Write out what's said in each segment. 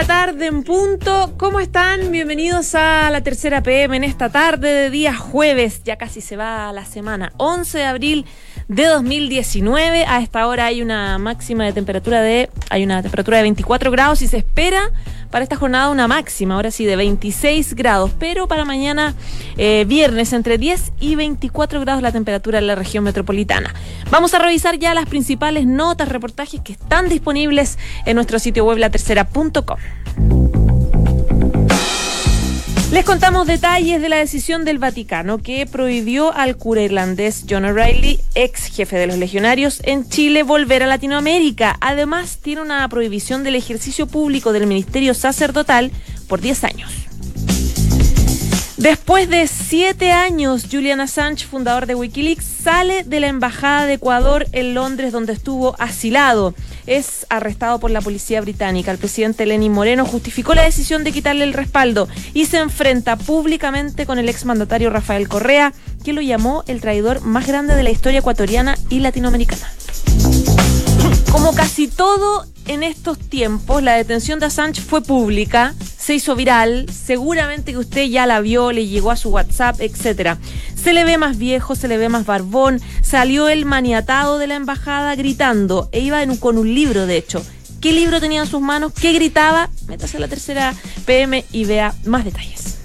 la tarde en punto. ¿Cómo están? Bienvenidos a la tercera PM en esta tarde de día jueves. Ya casi se va la semana. 11 de abril de 2019. A esta hora hay una máxima de temperatura de. Hay una temperatura de 24 grados y se espera para esta jornada una máxima, ahora sí, de 26 grados. Pero para mañana, eh, viernes, entre 10 y 24 grados la temperatura en la región metropolitana. Vamos a revisar ya las principales notas, reportajes que están disponibles en nuestro sitio web latercera.com. Les contamos detalles de la decisión del Vaticano que prohibió al cura irlandés John O'Reilly, ex jefe de los legionarios en Chile, volver a Latinoamérica. Además, tiene una prohibición del ejercicio público del ministerio sacerdotal por 10 años. Después de siete años, Julian Assange, fundador de Wikileaks, sale de la Embajada de Ecuador en Londres, donde estuvo asilado. Es arrestado por la policía británica. El presidente Lenín Moreno justificó la decisión de quitarle el respaldo y se enfrenta públicamente con el exmandatario Rafael Correa, que lo llamó el traidor más grande de la historia ecuatoriana y latinoamericana. Como casi todo en estos tiempos, la detención de Assange fue pública, se hizo viral, seguramente que usted ya la vio, le llegó a su WhatsApp, etcétera. Se le ve más viejo, se le ve más barbón, salió el maniatado de la embajada gritando, e iba con un libro, de hecho. ¿Qué libro tenía en sus manos? ¿Qué gritaba? Métase a la tercera PM y vea más detalles.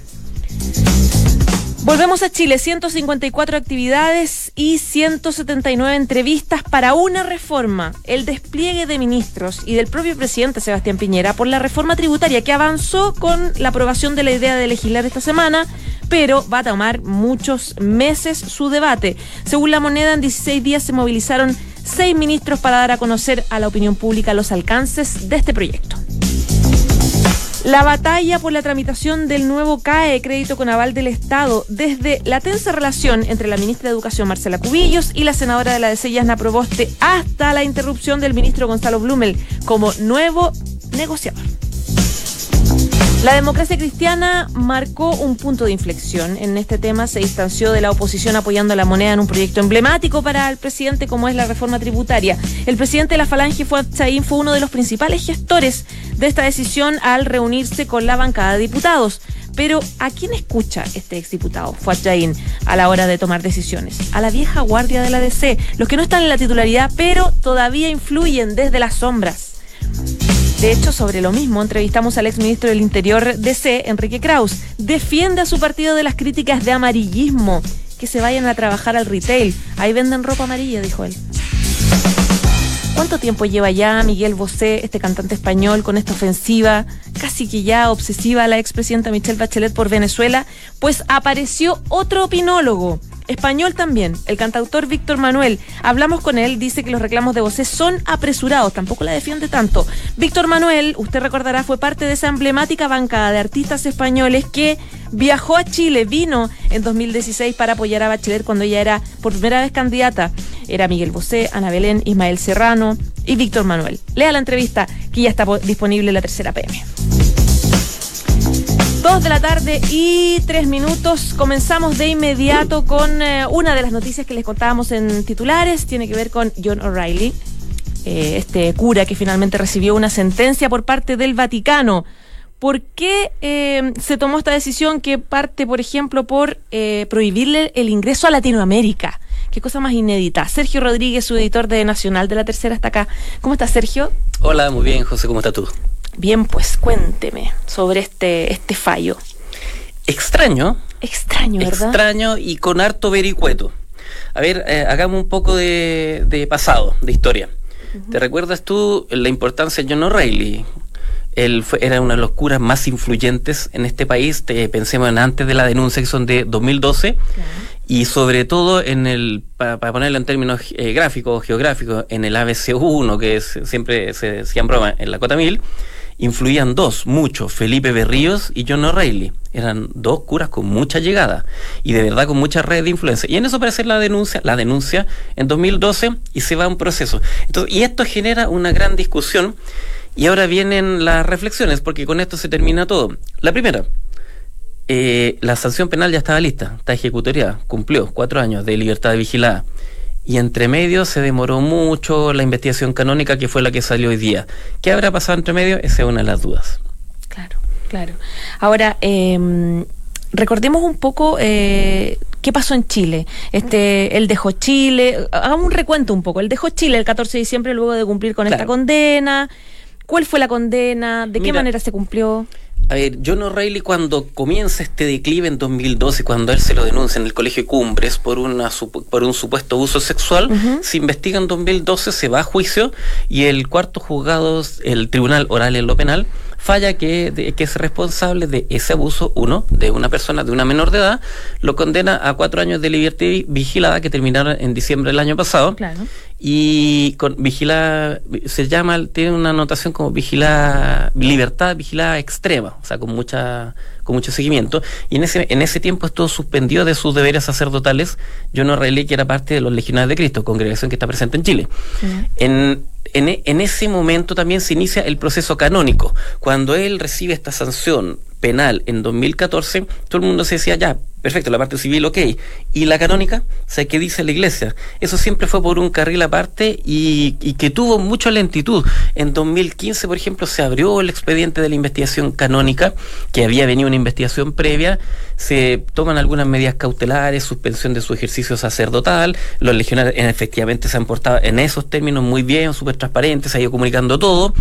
Volvemos a Chile, 154 actividades y 179 entrevistas para una reforma, el despliegue de ministros y del propio presidente Sebastián Piñera por la reforma tributaria que avanzó con la aprobación de la idea de legislar esta semana, pero va a tomar muchos meses su debate. Según la moneda, en 16 días se movilizaron seis ministros para dar a conocer a la opinión pública los alcances de este proyecto. La batalla por la tramitación del nuevo CAE, crédito con aval del Estado, desde la tensa relación entre la ministra de Educación Marcela Cubillos y la senadora de la DC Yasna Proboste hasta la interrupción del ministro Gonzalo Blumel como nuevo negociador. La democracia cristiana marcó un punto de inflexión. En este tema se distanció de la oposición apoyando la moneda en un proyecto emblemático para el presidente como es la reforma tributaria. El presidente de la Falange, Fuad Chaín, fue uno de los principales gestores de esta decisión al reunirse con la bancada de diputados. Pero ¿a quién escucha este exdiputado, Fuad Chaín, a la hora de tomar decisiones? A la vieja guardia de la DC, los que no están en la titularidad, pero todavía influyen desde las sombras. De hecho, sobre lo mismo, entrevistamos al exministro del Interior DC, Enrique Kraus. Defiende a su partido de las críticas de amarillismo. Que se vayan a trabajar al retail. Ahí venden ropa amarilla, dijo él. ¿Cuánto tiempo lleva ya Miguel Bosé, este cantante español, con esta ofensiva casi que ya obsesiva a la expresidenta Michelle Bachelet por Venezuela? Pues apareció otro opinólogo español también, el cantautor Víctor Manuel. Hablamos con él, dice que los reclamos de Bosé son apresurados, tampoco la defiende tanto. Víctor Manuel, usted recordará, fue parte de esa emblemática bancada de artistas españoles que viajó a Chile, vino en 2016 para apoyar a Bachelet cuando ella era por primera vez candidata. Era Miguel Bosé, Ana Belén, Ismael Serrano y Víctor Manuel. Lea la entrevista que ya está disponible en la tercera PM. Dos de la tarde y tres minutos. Comenzamos de inmediato con eh, una de las noticias que les contábamos en titulares. Tiene que ver con John O'Reilly, eh, este cura que finalmente recibió una sentencia por parte del Vaticano. ¿Por qué eh, se tomó esta decisión que parte, por ejemplo, por prohibirle el ingreso a Latinoamérica? Qué cosa más inédita. Sergio Rodríguez, su editor de Nacional de la Tercera, está acá. ¿Cómo estás, Sergio? Hola, muy bien, José, ¿cómo estás tú? Bien, pues cuénteme sobre este, este fallo. Extraño. Extraño, ¿verdad? Extraño y con harto vericueto. A ver, eh, hagamos un poco de, pasado, de historia. ¿Te recuerdas tú la importancia de John O'Reilly? Él fue, era una de los curas más influyentes en este país, te, pensemos en antes de la denuncia que son de 2012, y sobre todo en el, para, ponerlo en términos eh, gráficos, geográficos, en el ABC1, que siempre se decía en broma, en la Cota 1000, influían dos, mucho, Felipe Berríos y John O'Reilly. Eran dos curas con mucha llegada y de verdad con mucha red de influencia. Y en eso aparece la denuncia, la denuncia en 2012 y se va un proceso. Entonces, y esto genera una gran discusión y ahora vienen las reflexiones porque con esto se termina todo. La primera, eh, la sanción penal ya estaba lista, está ejecutoriada, cumplió cuatro años de libertad vigilada y entre medio se demoró mucho la investigación canónica que fue la que salió hoy día. ¿Qué habrá pasado entre medio? Esa es una de las dudas. Claro, claro. Ahora, eh, recordemos un poco eh, qué pasó en Chile. Este, él dejó Chile, hagamos un recuento un poco. Él dejó Chile el 14 de diciembre luego de cumplir con esta condena. ¿Cuál fue la condena? ¿De qué manera se cumplió? A ver, John O'Reilly cuando comienza este declive en 2012, cuando él se lo denuncia en el Colegio Cumbres por, una, por un supuesto abuso sexual, se investiga en 2012, se va a juicio y el cuarto juzgado, el Tribunal Oral en lo Penal, falla que, que es responsable de ese abuso, uno, de una persona de una menor de edad, lo condena a cuatro años de libertad vigilada que terminaron en diciembre del año pasado. Claro. Y con vigila, se llama, tiene una anotación como vigila, libertad vigilada extrema, o sea, con mucha con mucho seguimiento, y en ese, en ese tiempo estuvo suspendido de sus deberes sacerdotales yo no Reilly, que era parte de los Legionarios de Cristo, congregación que está presente en Chile. En, en, en ese momento también se inicia el proceso canónico. Cuando él recibe esta sanción penal en 2014, todo el mundo se decía, ya, perfecto, la parte civil, ok. ¿Y la canónica? O sea, ¿qué dice la iglesia? Eso siempre fue por un carril aparte y, que tuvo mucha lentitud. En 2015, por ejemplo, se abrió el expediente de la investigación canónica, que había venido una investigación previa, se toman algunas medidas cautelares, suspensión de su ejercicio sacerdotal, los legionarios efectivamente se han portado en esos términos muy bien, súper transparentes, se ha ido comunicando todo.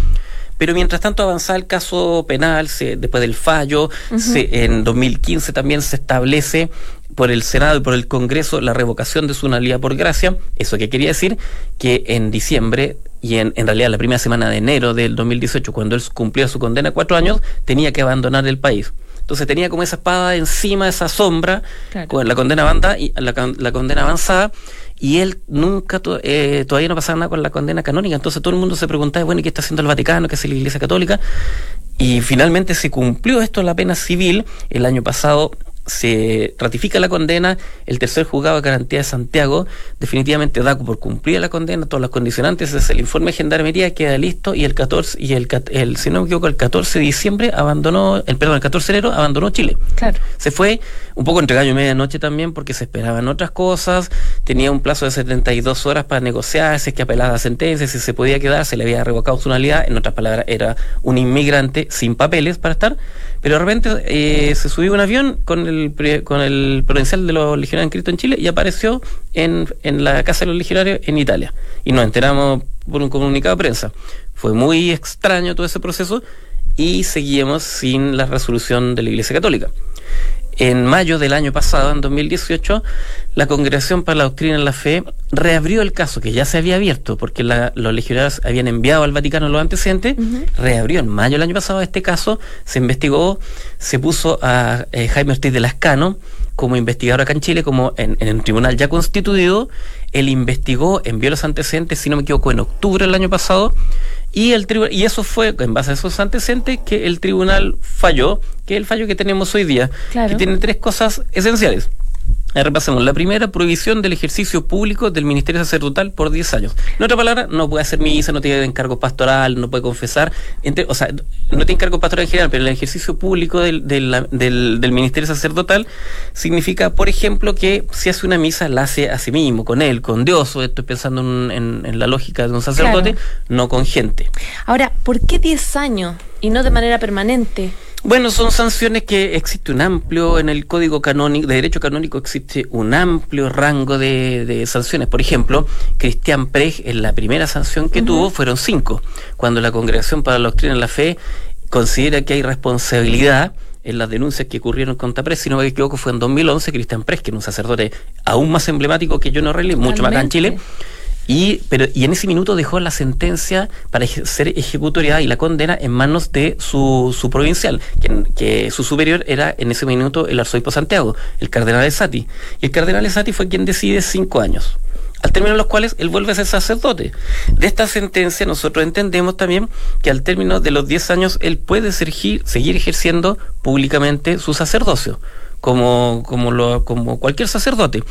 Pero mientras tanto avanzaba el caso penal, se, después del fallo, se, en 2015 también se establece por el Senado y por el Congreso la revocación de su nulidad por gracia. ¿Eso qué quería decir? Que en diciembre y en, en, realidad la primera semana de enero del 2018, cuando él cumplió su condena cuatro años, tenía que abandonar el país. Entonces tenía como esa espada encima, esa sombra, con la condena avanzada y la, la condena avanzada y él nunca, eh, todavía no pasaba nada con la condena canónica, entonces todo el mundo se preguntaba, bueno, ¿y qué está haciendo el Vaticano, qué es la Iglesia Católica? Y finalmente se cumplió esto la pena civil el año pasado se ratifica la condena, el tercer juzgado de garantía de Santiago definitivamente da por cumplir la condena, todas las condicionantes, es el informe de gendarmería queda listo y el 14 y el, el si no me equivoco el 14 de diciembre abandonó, el perdón, el 14 de enero abandonó Chile. Claro. Se fue un poco entre gallo y medianoche también porque se esperaban otras cosas, tenía un plazo de 72 horas para negociar, si es que apelaba la sentencia, si se podía quedar, se le había revocado su nulidad, en otras palabras era un inmigrante sin papeles para estar, pero de repente eh, se subió un avión con el, con el provincial de los legionarios inscritos en Chile y apareció en, en la Casa de los Legionarios en Italia. Y nos enteramos por un comunicado de prensa. Fue muy extraño todo ese proceso y seguimos sin la resolución de la Iglesia Católica. En mayo del año pasado, en 2018, la Congregación para la Doctrina en la Fe reabrió el caso que ya se había abierto porque los legionarios habían enviado al Vaticano los antecedentes. Reabrió en mayo del año pasado este caso, se investigó, se puso a eh, Jaime Ortiz de Lascano como investigador acá en Chile, como en, en un tribunal ya constituido. Él investigó, envió los antecedentes, si no me equivoco, en octubre del año pasado y, el y eso fue, en base a esos antecedentes, que el tribunal falló, que es el fallo que tenemos hoy día, que tiene tres cosas esenciales repasemos. La primera, prohibición del ejercicio público del ministerio sacerdotal por 10 años. En otra palabra, no puede hacer misa, no tiene encargo pastoral, no puede confesar. Entre, o sea, no tiene encargo pastoral en general, pero el ejercicio público del, del, del, ministerio sacerdotal significa, por ejemplo, que si hace una misa, la hace a sí mismo, con él, con Dios, o estoy pensando en, en, la lógica de un sacerdote, no con gente. Ahora, ¿por qué 10 años y no de manera permanente? Bueno, son sanciones que existe un amplio, en el Código Canónico, de Derecho Canónico existe un amplio rango de, sanciones. Por ejemplo, Cristian Preg, en la primera sanción que tuvo, fueron cinco. Cuando la Congregación para la Doctrina de la Fe considera que hay responsabilidad en las denuncias que ocurrieron contra Prez, si no me equivoco, fue en 2011, Cristian Prez, que era un sacerdote aún más emblemático que John O'Reilly, mucho más acá en Chile, y, pero, y en ese minuto dejó la sentencia para ser ejecutoriada y la condena en manos de su, su provincial, que, su superior era en ese minuto el arzobispo Santiago, el cardenal de Sati. Y el cardenal de Sati fue quien decide cinco años al término de los cuales él vuelve a ser sacerdote. De esta sentencia nosotros entendemos también que al término de los diez años él puede seguir ejerciendo públicamente su sacerdocio como, como, lo, como cualquier sacerdote.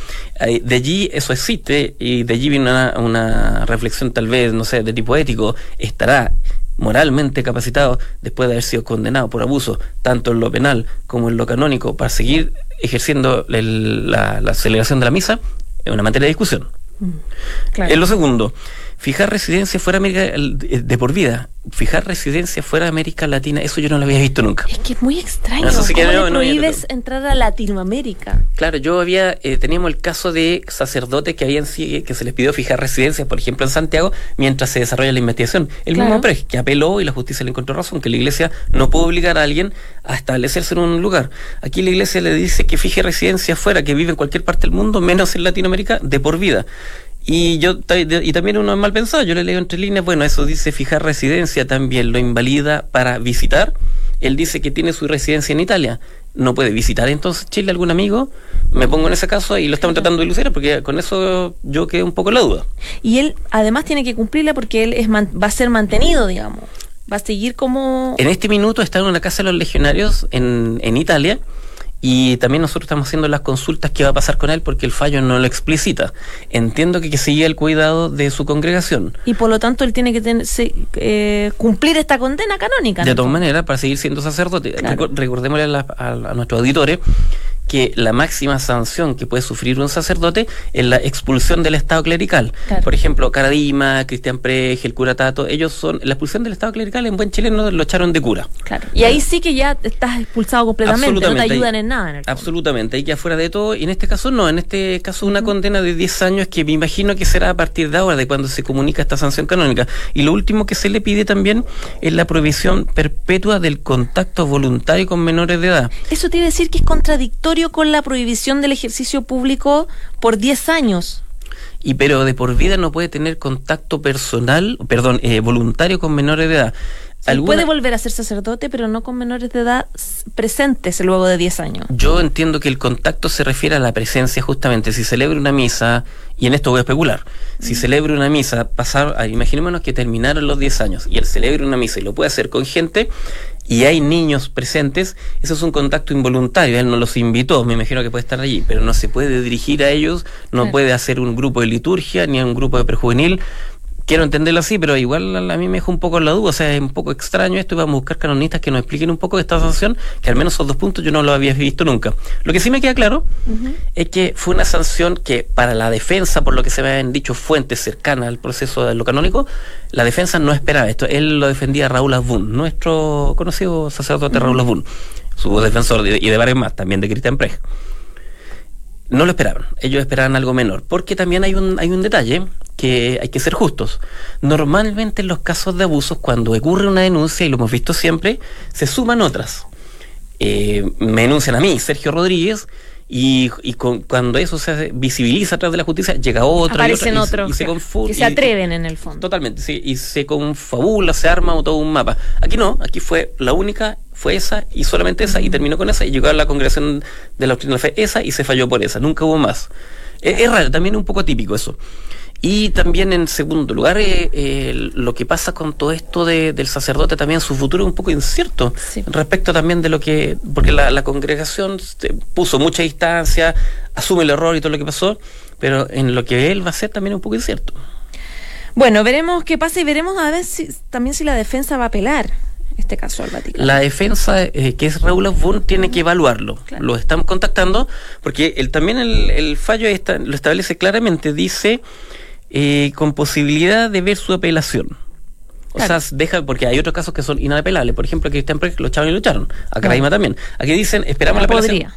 De allí eso existe y de allí viene una, una reflexión tal vez, no sé, de tipo ético. ¿Estará moralmente capacitado después de haber sido condenado por abuso, tanto en lo penal como en lo canónico, para seguir ejerciendo la, la celebración de la misa? Es una materia de discusión. Mm, en lo segundo, fijar residencia fuera de América de por vida, fijar residencia fuera de América Latina, eso yo no lo había visto nunca. Es que es muy extraño. ¿Cómo le prohíbes entrar a Latinoamérica? Claro, yo había, eh, teníamos el caso de sacerdotes que habían que se les pidió fijar residencia, por ejemplo, en Santiago, mientras se desarrolla la investigación. El mismo PRES, que apeló y la justicia le encontró razón, que la iglesia no puede obligar a alguien a establecerse en un lugar. Aquí la iglesia le dice que fije residencia fuera, que vive en cualquier parte del mundo, menos en Latinoamérica, de por vida. Y yo y también uno es mal pensado, yo le leo entre líneas, bueno, eso dice fijar residencia también lo invalida para visitar. Él dice que tiene su residencia en Italia. No puede visitar entonces Chile algún amigo. Me pongo en ese caso y lo estamos tratando de lucir porque con eso yo quedé un poco en la duda. Y él además tiene que cumplirla porque él es va a ser mantenido, digamos. Va a seguir como... En este minuto está en una casa de los legionarios en, en Italia y también nosotros estamos haciendo las consultas que va a pasar con él porque el fallo no lo explicita. Entiendo que, que sigue el cuidado de su congregación. Y por lo tanto él tiene que tener, eh, cumplir esta condena canónica. De todas maneras, para seguir siendo sacerdote. Recordémosle a, a nuestros auditores que la máxima sanción que puede sufrir un sacerdote es la expulsión del Estado clerical. Por ejemplo, Caradima, Cristian Prej, el cura Tato, ellos son. La expulsión del Estado clerical en buen chileno lo echaron de cura. Claro. Y ahí sí que ya estás expulsado completamente, no te ayudan en nada. Absolutamente, ahí ya fuera de todo. Y en este caso no, en este caso una condena de 10 años que me imagino que será a partir de ahora, de cuando se comunica esta sanción canónica. Y lo último que se le pide también es la prohibición perpetua del contacto voluntario con menores de edad. Eso quiere decir que es contradictorio con la prohibición del ejercicio público por 10 años. Y pero de por vida no puede tener contacto personal, perdón, eh, voluntario con menores de edad. Puede volver a ser sacerdote, pero no con menores de edad presentes luego de 10 años. Yo entiendo que el contacto se refiere a la presencia justamente. Si celebra una misa, y en esto voy a especular, si mm. celebra una misa, pasar, imaginémonos que terminaron los 10 años y él celebra una misa y lo puede hacer con gente, y hay niños presentes, eso es un contacto involuntario, él no los invitó, me imagino que puede estar allí, pero no se puede dirigir a ellos, no puede hacer un grupo de liturgia ni un grupo de prejuvenil, quiero entenderlo así, pero igual a mí me dejó un poco la duda, o sea, es un poco extraño esto y vamos a buscar canonistas que nos expliquen un poco de esta sanción, que al menos esos dos puntos yo no lo había visto nunca. Lo que sí me queda claro es que fue una sanción que para la defensa, por lo que se me habían dicho fuentes cercanas al proceso de lo canónico, la defensa no esperaba esto. Él lo defendía Raúl Azbun, nuestro conocido sacerdote Raúl Azbun, su defensor y de varios más, también de Cristian Prej no lo esperaban, ellos esperaban algo menor, porque también hay un, hay un detalle que hay que ser justos. Normalmente en los casos de abusos, cuando ocurre una denuncia, y lo hemos visto siempre, se suman otras. Eh, me denuncian a mí, Sergio Rodríguez, y, y cuando eso se visibiliza a través de la justicia, llega otra y, otra, y, se Que se atreven en el fondo. Totalmente, sí, y se confabula, se arma todo un mapa. Aquí no, aquí fue la única, fue esa y solamente esa, y terminó con esa, y llegó a la congregación de la doctrina de la fe esa, y se falló por esa, nunca hubo más. Es, es raro, también un poco atípico eso. Y también en segundo lugar, eh, eh, lo que pasa con todo esto de, del sacerdote también, su futuro es un poco incierto respecto también de lo que, porque la, congregación puso mucha distancia, asume el error y todo lo que pasó, pero en lo que él va a ser también es un poco incierto. Bueno, veremos qué pasa y veremos a ver si, también si la defensa va a apelar este caso al Vaticano. La defensa, eh, que es Raúl Osborne, tiene que evaluarlo. Lo estamos contactando porque él, también el, el fallo está, lo establece claramente. Dice eh, con posibilidad de ver su apelación. O sea, deja, porque hay otros casos que son inapelables. Por ejemplo, que Cristian Prez lo echaron y lo echaron. A también. Aquí dicen, esperamos la apelación. Eh,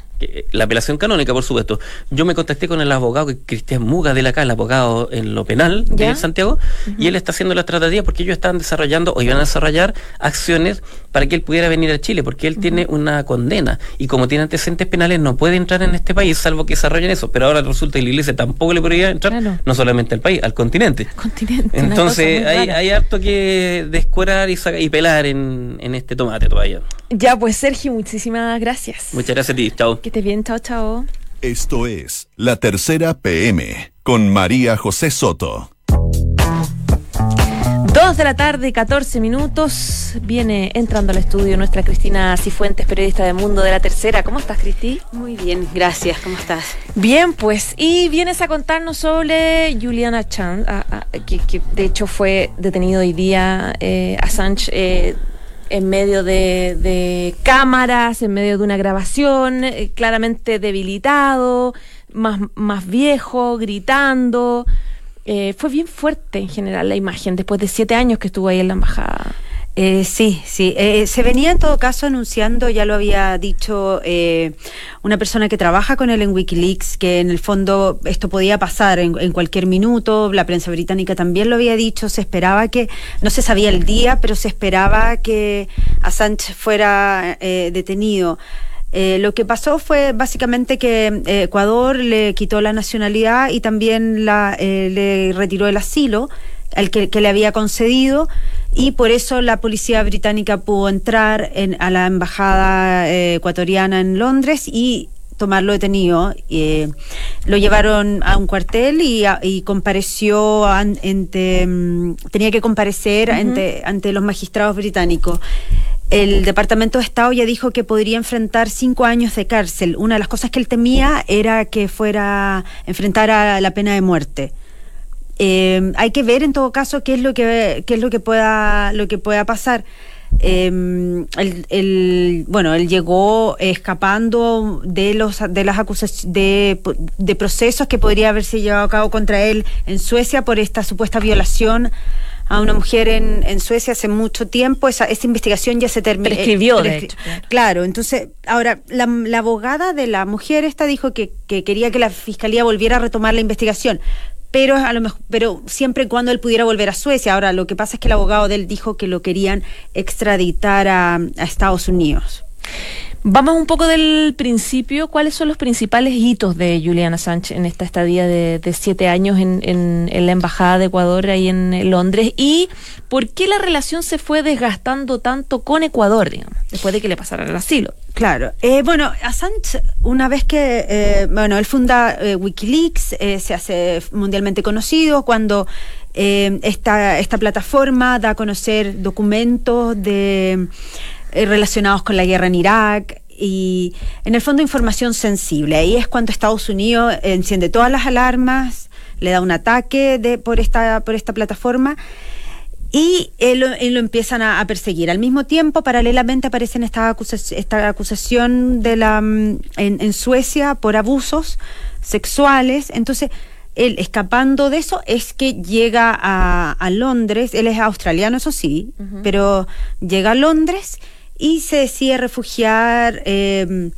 la apelación canónica, por supuesto. Yo me contacté con el abogado Cristian Muga de la acá, el abogado en lo penal de Santiago, y él está haciendo la tratativa porque ellos están desarrollando o iban a desarrollar acciones para que él pudiera venir a Chile, porque él tiene una condena y como tiene antecedentes penales no puede entrar en este país salvo que desarrollen eso. Pero ahora resulta que la iglesia tampoco le podría entrar, no solamente al país, al continente. continente Entonces hay, hay, harto que descuerar y, y pelar en, en este tomate todavía. Ya, pues Sergio, muchísimas gracias. Muchas gracias a ti, chao. Que estés bien, chao, chao. Esto es La Tercera PM con María José Soto. Dos de la tarde, 14 minutos. Viene entrando al estudio nuestra Cristina Cifuentes, periodista de Mundo de la Tercera. ¿Cómo estás, Cristi? Muy bien, gracias. ¿Cómo estás? Bien, pues. Y vienes a contarnos sobre Juliana Chan, que, de hecho fue detenido hoy día, eh, Assange. Eh, en medio de, cámaras, en medio de una grabación, eh, claramente debilitado, más, más viejo, gritando. eh, fue bien fuerte en general la imagen después de siete años que estuvo ahí en la embajada. Eh, sí, sí. Eh, se venía en todo caso anunciando, ya lo había dicho eh, una persona que trabaja con él en Wikileaks, que en el fondo esto podía pasar en, en, cualquier minuto. La prensa británica también lo había dicho. Se esperaba que, no se sabía el día, pero se esperaba que Assange fuera detenido. Eh, lo que pasó fue básicamente que eh, Ecuador le quitó la nacionalidad y también la, eh, le retiró el asilo al que, le había concedido y por eso la policía británica pudo entrar en, a la embajada ecuatoriana en Londres y tomarlo detenido. lo llevaron a un cuartel y, y compareció ante, mm, tenía que comparecer uh -huh. ante, ante los magistrados británicos el Departamento de Estado ya dijo que podría enfrentar cinco años de cárcel. Una de las cosas que él temía era que fuera enfrentar a la pena de muerte. Eh, hay que ver en todo caso qué es lo que qué es lo que pueda lo que pueda pasar. Eh, el, el, bueno, él llegó escapando de los de las acusaciones de, de procesos que podría haberse llevado a cabo contra él en Suecia por esta supuesta violación a una mujer en, en Suecia hace mucho tiempo. Esa, esa investigación ya se terminó. Prescribió, de hecho. Claro, entonces, ahora, la, la, abogada de la mujer esta dijo que, que quería que la fiscalía volviera a retomar la investigación pero a lo mejor, pero siempre y cuando él pudiera volver a Suecia. Ahora, lo que pasa es que el abogado de él dijo que lo querían extraditar a, a Estados Unidos. Vamos un poco del principio. ¿Cuáles son los principales hitos de Juliana Sánchez en esta estadía de, siete años en, en, la Embajada de Ecuador ahí en Londres? ¿Y por qué la relación se fue desgastando tanto con Ecuador, digamos, después de que le pasara el asilo? Claro. Eh, bueno, Assange, una vez que, eh, bueno, él funda eh, Wikileaks, se hace mundialmente conocido cuando esta, esta plataforma da a conocer documentos de relacionados con la guerra en Irak y en el fondo información sensible. Ahí es cuando Estados Unidos enciende todas las alarmas, le da un ataque de, por, esta, por esta plataforma y él, él lo empiezan a, perseguir. Al mismo tiempo, paralelamente aparece esta, acusación, esta acusación de la, en, en Suecia por abusos sexuales. Entonces, él escapando de eso es que llega a, a Londres, él es australiano, eso sí, uh -huh. pero llega a Londres y se decide refugiar eh,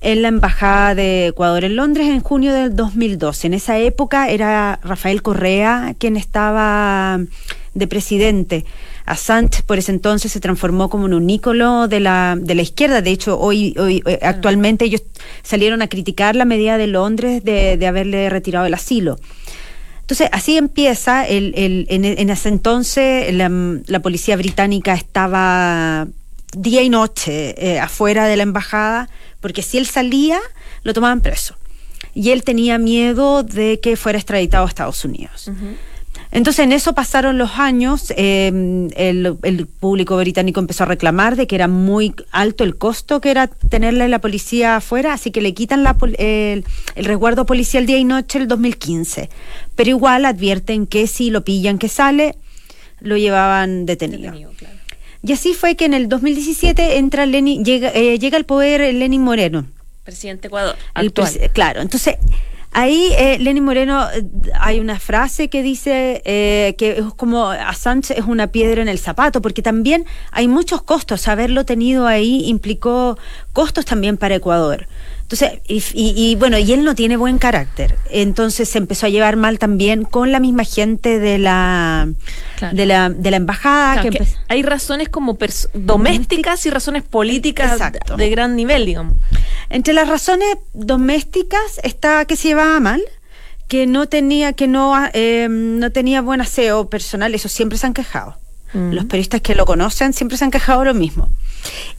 en la Embajada de Ecuador en Londres en junio del 2012. En esa época era Rafael Correa quien estaba de presidente. Assange por ese entonces se transformó como en un ícono de la, de la izquierda. De hecho, hoy, hoy eh, actualmente ellos salieron a criticar la medida de Londres de, de haberle retirado el asilo. Entonces, así empieza. El, el, en, en, ese entonces la, la, policía británica estaba día y noche eh, afuera de la embajada, porque si él salía, lo tomaban preso. Y él tenía miedo de que fuera extraditado a Estados Unidos. Uh -huh. Entonces en eso pasaron los años, eh, el, el, público británico empezó a reclamar de que era muy alto el costo que era tenerle la policía afuera, así que le quitan la, el, el, resguardo policial día y noche el 2015. Pero igual advierten que si lo pillan que sale, lo llevaban detenido. detenido claro. Y así fue que en el 2017 entra Lenin, llega, eh, llega al poder Lenin Moreno. Presidente Ecuador. Actual. Claro, entonces Ahí, eh, Lenny Moreno, hay una frase que dice eh, que es como Assange es una piedra en el zapato, porque también hay muchos costos. Haberlo tenido ahí implicó costos también para Ecuador. Entonces, y, y, y, bueno, y él no tiene buen carácter. Entonces se empezó a llevar mal también con la misma gente de la claro. de la, de la embajada. Claro, que que hay razones como domésticas y razones políticas Exacto. de gran nivel, digamos. Entre las razones domésticas está que se llevaba mal, que no tenía, que no, eh, no tenía buen aseo personal, eso siempre se han quejado. Mm. Los periodistas que lo conocen siempre se han quejado lo mismo.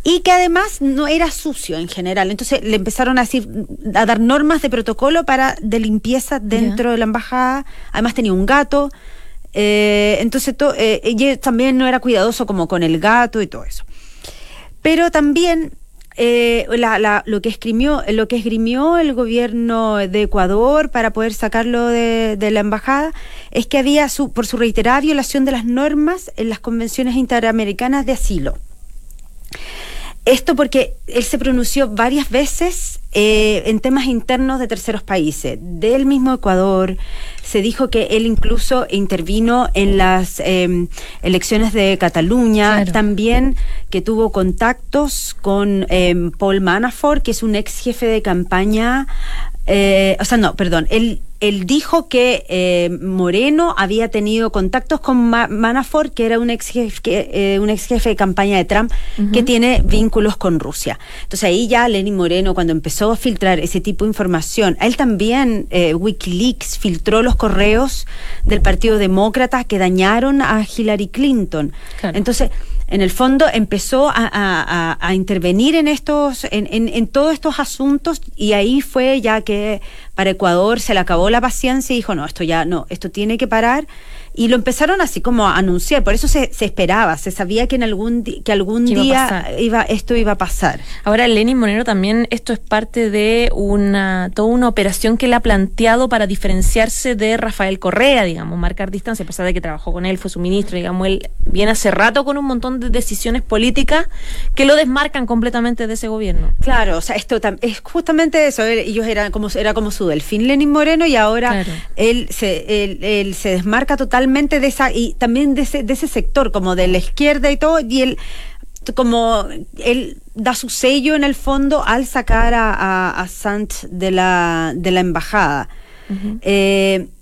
Y que además no era sucio en general. Entonces le empezaron a decir, a dar normas de protocolo para de limpieza dentro yeah. de la embajada. Además tenía un gato. Eh, entonces to, eh, ella también no era cuidadoso como con el gato y todo eso. Pero también eh, la, la, lo, que esgrimió, lo que esgrimió el gobierno de Ecuador para poder sacarlo de, de la embajada es que había, su, por su reiterada violación de las normas en las convenciones interamericanas de asilo. Esto porque él se pronunció varias veces eh, en temas internos de terceros países, del mismo Ecuador. Se dijo que él incluso intervino en las em, elecciones de Cataluña, también que tuvo contactos con em, Paul Manafort, que es un ex jefe de campaña eh, o sea, no, perdón, él, él dijo que eh, Moreno había tenido contactos con Manafort, que era un ex jefe, eh, un ex jefe de campaña de Trump, que tiene vínculos con Rusia. Entonces ahí ya Lenin Moreno, cuando empezó a filtrar ese tipo de información, él también, Wikileaks, filtró los correos del Partido Demócrata que dañaron a Hillary Clinton. Entonces, en el fondo empezó a, intervenir en estos, en, en, todos estos asuntos y ahí fue ya que para Ecuador se le acabó la paciencia y dijo, no, esto ya no, esto tiene que parar y lo empezaron así como a anunciar, por eso se, esperaba, se sabía que en algún que algún día iba, esto iba a pasar. Ahora Lenin Monero también esto es parte de una toda una operación que él ha planteado para diferenciarse de Rafael Correa, digamos, marcar distancia, a pesar de que trabajó con él, fue su ministro, digamos, él viene hace rato con un montón de decisiones políticas que lo desmarcan completamente de ese gobierno. Claro, o sea, esto es justamente eso, ellos eran como era como su delfín Lenin Moreno y ahora él se él se desmarca totalmente de esa, y también de ese, de ese sector, como de la izquierda y todo, y él como él da su sello en el fondo al sacar a, a, a Sant de la, de la embajada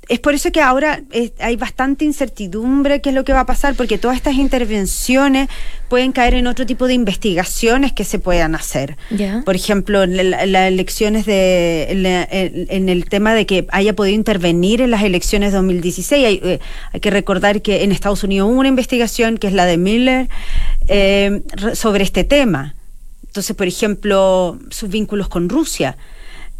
es por eso que ahora hay bastante incertidumbre qué es lo que va a pasar, porque todas estas intervenciones pueden caer en otro tipo de investigaciones que se puedan hacer. Por ejemplo, las elecciones de en, el tema de que haya podido intervenir en las elecciones de 2016. Eh, hay, que recordar que en Estados Unidos hubo una investigación que es la de Miller eh, sobre este tema. Entonces, por ejemplo, sus vínculos con Rusia.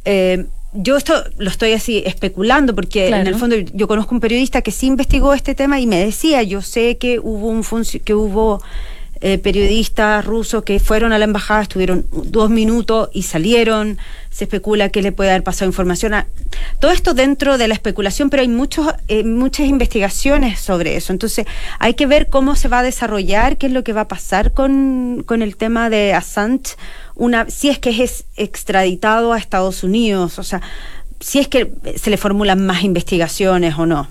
Eh, yo esto lo estoy así especulando porque en el fondo yo conozco un periodista que sí investigó este tema y me decía, yo sé que hubo un que hubo eh, periodistas rusos que fueron a la embajada, estuvieron dos minutos y salieron, se especula que le puede haber pasado información a... Todo esto dentro de la especulación, pero hay muchos, eh, muchas investigaciones sobre eso. Entonces hay que ver cómo se va a desarrollar, qué es lo que va a pasar con, con el tema de Assange, una, si es que es extraditado a Estados Unidos, o sea, si es que se le formulan más investigaciones o no.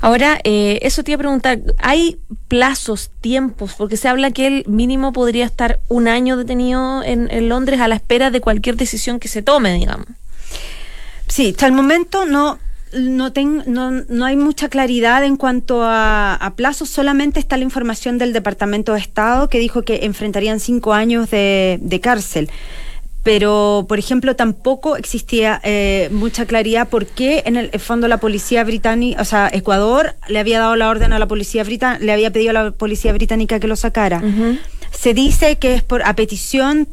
Ahora, eh, eso te iba a preguntar, ¿hay plazos, tiempos? Porque se habla que el mínimo podría estar un año detenido en, Londres a la espera de cualquier decisión que se tome, digamos. Sí, hasta el momento no, no, no, hay mucha claridad en cuanto a, plazos, solamente está la información del Departamento de Estado que dijo que enfrentarían cinco años de, de cárcel pero por ejemplo tampoco existía eh, mucha claridad por qué en el fondo la policía británica, o sea, Ecuador le había dado la orden a la policía británica, le había pedido a la policía británica que lo sacara. Se dice que es por a petición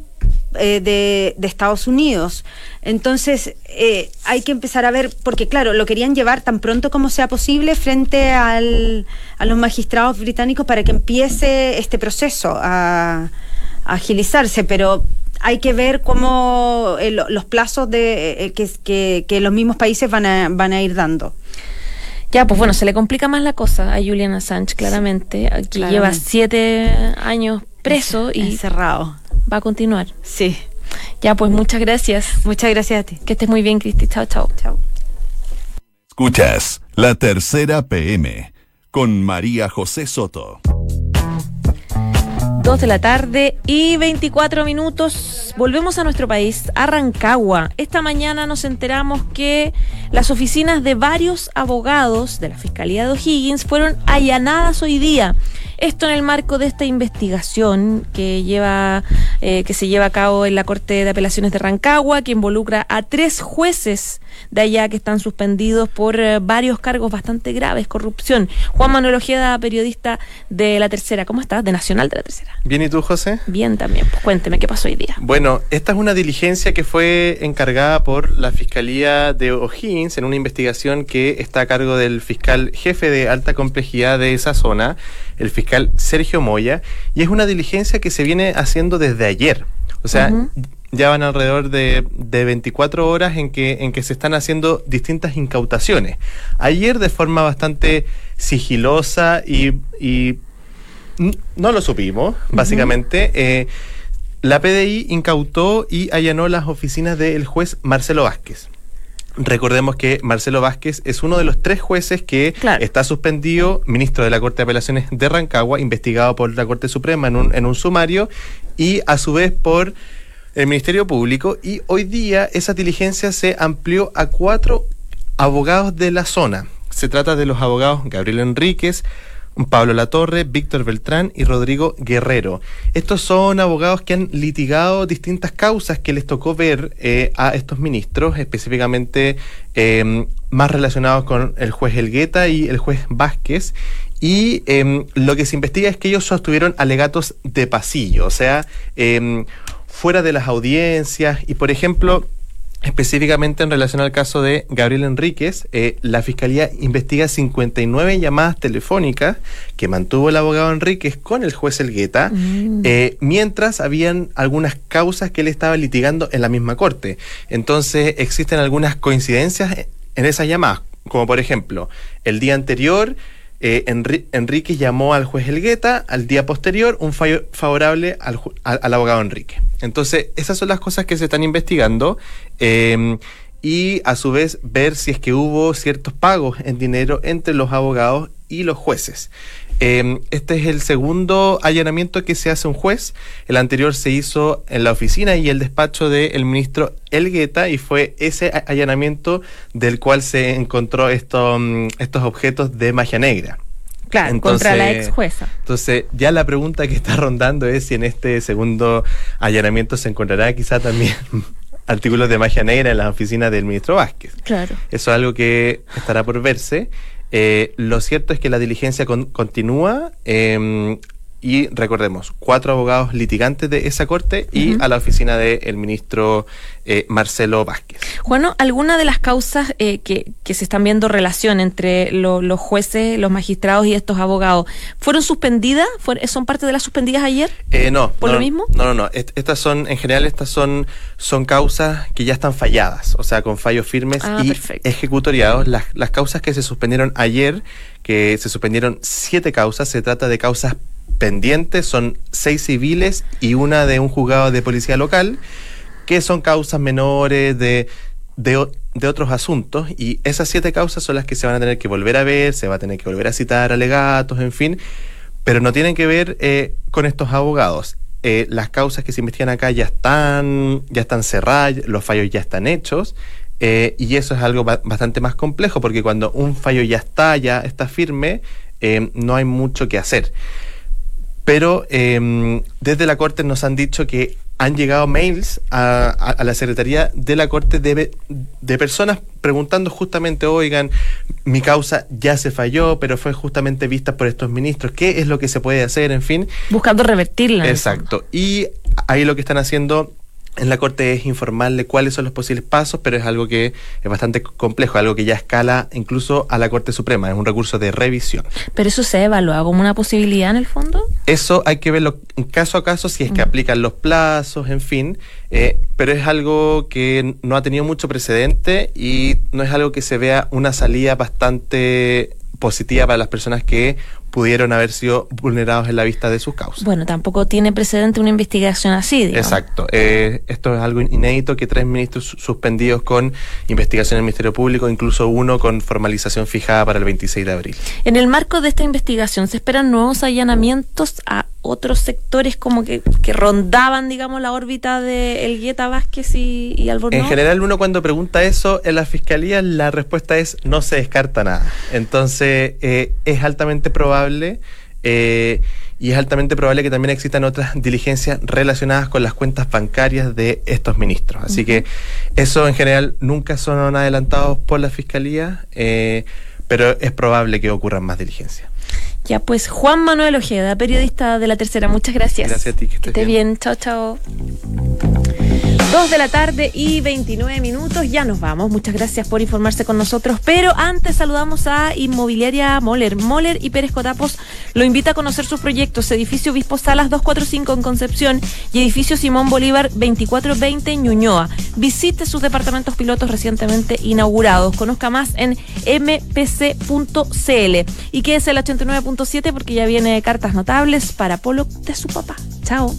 eh, de, Estados Unidos. Entonces, eh, hay que empezar a ver, porque claro, lo querían llevar tan pronto como sea posible frente al, a los magistrados británicos para que empiece este proceso a agilizarse, pero hay que ver cómo eh, los plazos de, que, los mismos países van a, van a ir dando. Ya, pues bueno, se le complica más la cosa a Julian Assange, claramente. Aquí lleva siete años preso y encerrado. Va a continuar. Sí. Ya, pues muchas gracias. Muchas gracias a ti. Que estés muy bien, Cristi. Chao, chao. Chao. Escuchas la tercera PM con María José Soto. 2 de la tarde y 24 minutos. Volvemos a nuestro país, a Rancagua. Esta mañana nos enteramos que las oficinas de varios abogados de la Fiscalía de O'Higgins fueron allanadas hoy día. Esto en el marco de esta investigación que lleva eh, que se lleva a cabo en la Corte de Apelaciones de Rancagua, que involucra a tres jueces de allá que están suspendidos por eh, varios cargos bastante graves, corrupción. Juan Manuel Ojeda, periodista de La Tercera. ¿Cómo estás? De Nacional de La Tercera. Bien, ¿y tú, José? Bien también. Pues cuénteme, ¿qué pasó hoy día? Bueno, esta es una diligencia que fue encargada por la Fiscalía de O'Higgins en una investigación que está a cargo del fiscal jefe de alta complejidad de esa zona, el fiscal Sergio Moya, y es una diligencia que se viene haciendo desde ayer. O sea, ya van alrededor de, de 24 horas en que, en que se están haciendo distintas incautaciones. Ayer de forma bastante sigilosa y, y no lo supimos, básicamente. Eh, La PDI incautó y allanó las oficinas del juez Marcelo Vázquez. Recordemos que Marcelo Vázquez es uno de los tres jueces que Claro. está suspendido, ministro de la Corte de Apelaciones de Rancagua, investigado por la Corte Suprema en un, en un sumario y a su vez por el Ministerio Público. Y hoy día esa diligencia se amplió a cuatro abogados de la zona. Se trata de los abogados Gabriel Enríquez, Pablo Latorre, Víctor Beltrán y Rodrigo Guerrero. Estos son abogados que han litigado distintas causas que les tocó ver eh, a estos ministros, específicamente eh, más relacionados con el juez Elgueta y el juez Vázquez. Y eh, lo que se investiga es que ellos sostuvieron alegatos de pasillo, o sea, eh, fuera de las audiencias. Y por ejemplo, Específicamente en relación al caso de Gabriel Enríquez, eh, la Fiscalía investiga 59 llamadas telefónicas que mantuvo el abogado Enríquez con el juez Elgueta, eh, mientras habían algunas causas que él estaba litigando en la misma corte. Entonces existen algunas coincidencias en esas llamadas, como por ejemplo, el día anterior eh, Enri- Enrique llamó al juez Elgueta, al día posterior un fallo favorable al, al- abogado Enrique. Entonces, esas son las cosas que se están investigando eh, y a su vez ver si es que hubo ciertos pagos en dinero entre los abogados y los jueces. Eh, este es el segundo allanamiento que se hace un juez. El anterior se hizo en la oficina y el despacho del ministro Elgueta y fue ese allanamiento del cual se encontró esto, mm, estos objetos de magia negra. Claro, contra la Entonces- ex jueza. Entonces, ya la pregunta que está rondando es si en este segundo allanamiento se encontrará quizá también artículos de magia negra en las oficinas del ministro Vázquez. Claro. Eso es algo que estará por verse. Eh, lo cierto es que la diligencia con- continúa eh, y recordemos, cuatro abogados litigantes de esa corte y a la oficina del ministro eh, Marcelo Vázquez. Juano, ¿alguna de las causas eh, que, que se están viendo relación entre lo- los jueces, los magistrados y estos abogados fueron suspendidas? ¿Fuer- ¿Son parte de las suspendidas ayer? Eh, no. ¿Por no, lo mismo? No, no, no. Est- Estas son, en general, estas son, son causas que ya están falladas, o sea, con fallos firmes Ah, y perfecto. ejecutoriados. Las, las causas que se suspendieron ayer, que se suspendieron siete causas, se trata de causas pendientes, son seis civiles y una de un juzgado de policía local, que son causas menores de, de, de otros asuntos, y esas siete causas son las que se van a tener que volver a ver, se va a tener que volver a citar alegatos, en fin, pero no tienen que ver eh, con estos abogados. Eh, las causas que se investigan acá ya están, ya están cerradas, los fallos ya están hechos, eh, y eso es algo ba- bastante más complejo, porque cuando un fallo ya está, ya está firme, no hay mucho que hacer. Pero eh, desde la Corte nos han dicho que han llegado mails a, a- a la Secretaría de la Corte de, de personas preguntando justamente, oigan, mi causa ya se falló, pero fue justamente vista por estos ministros, ¿qué es lo que se puede hacer? En fin, Buscando revertirla. Exacto. Y ahí lo que están haciendo en la Corte es informarle cuáles son los posibles pasos, pero es algo que es bastante complejo, algo que ya escala incluso a la Corte Suprema, es un recurso de revisión. Pero eso se evalúa como una posibilidad en el fondo. Eso hay que verlo caso a caso si es que aplican los plazos, en fin, eh, pero es algo que no ha tenido mucho precedente y no es algo que se vea una salida bastante positiva para las personas que pudieron haber sido vulnerados en la vista de sus causas. Bueno, tampoco tiene precedente una investigación así, digamos. Exacto. Eh, esto es algo inédito que tres ministros su- suspendidos con investigación del Ministerio Público, incluso uno con formalización fijada para el 26 de abril. En el marco de esta investigación, ¿se esperan nuevos allanamientos a otros sectores como que, que rondaban, digamos, la órbita de Elgueta Vázquez y, y Albornoz? En general, uno cuando pregunta eso en la fiscalía, la respuesta es no se descarta nada. Entonces, eh, es altamente probable. Eh, y es altamente probable que también existan otras diligencias relacionadas con las cuentas bancarias de estos ministros. Así que eso en general nunca son adelantados por la fiscalía, eh, pero es probable que ocurran más diligencias. Ya, pues Juan Manuel Ojeda, periodista de La Tercera, muchas gracias. Gracias a ti, que estés estés bien. bien. Chao, chao. Dos de la tarde y 29 minutos, ya nos vamos. Muchas gracias por informarse con nosotros. Pero antes saludamos a Inmobiliaria Moller. Moller y Pérez Cotapos lo invita a conocer sus proyectos. Edificio Obispo Salas 245 en Concepción y edificio Simón Bolívar 2420 en Ñuñoa. Visite sus departamentos pilotos recientemente inaugurados. Conozca más en mpc.cl. Y quédese el 89.7 porque ya viene cartas notables para Polo de su papá. Chao.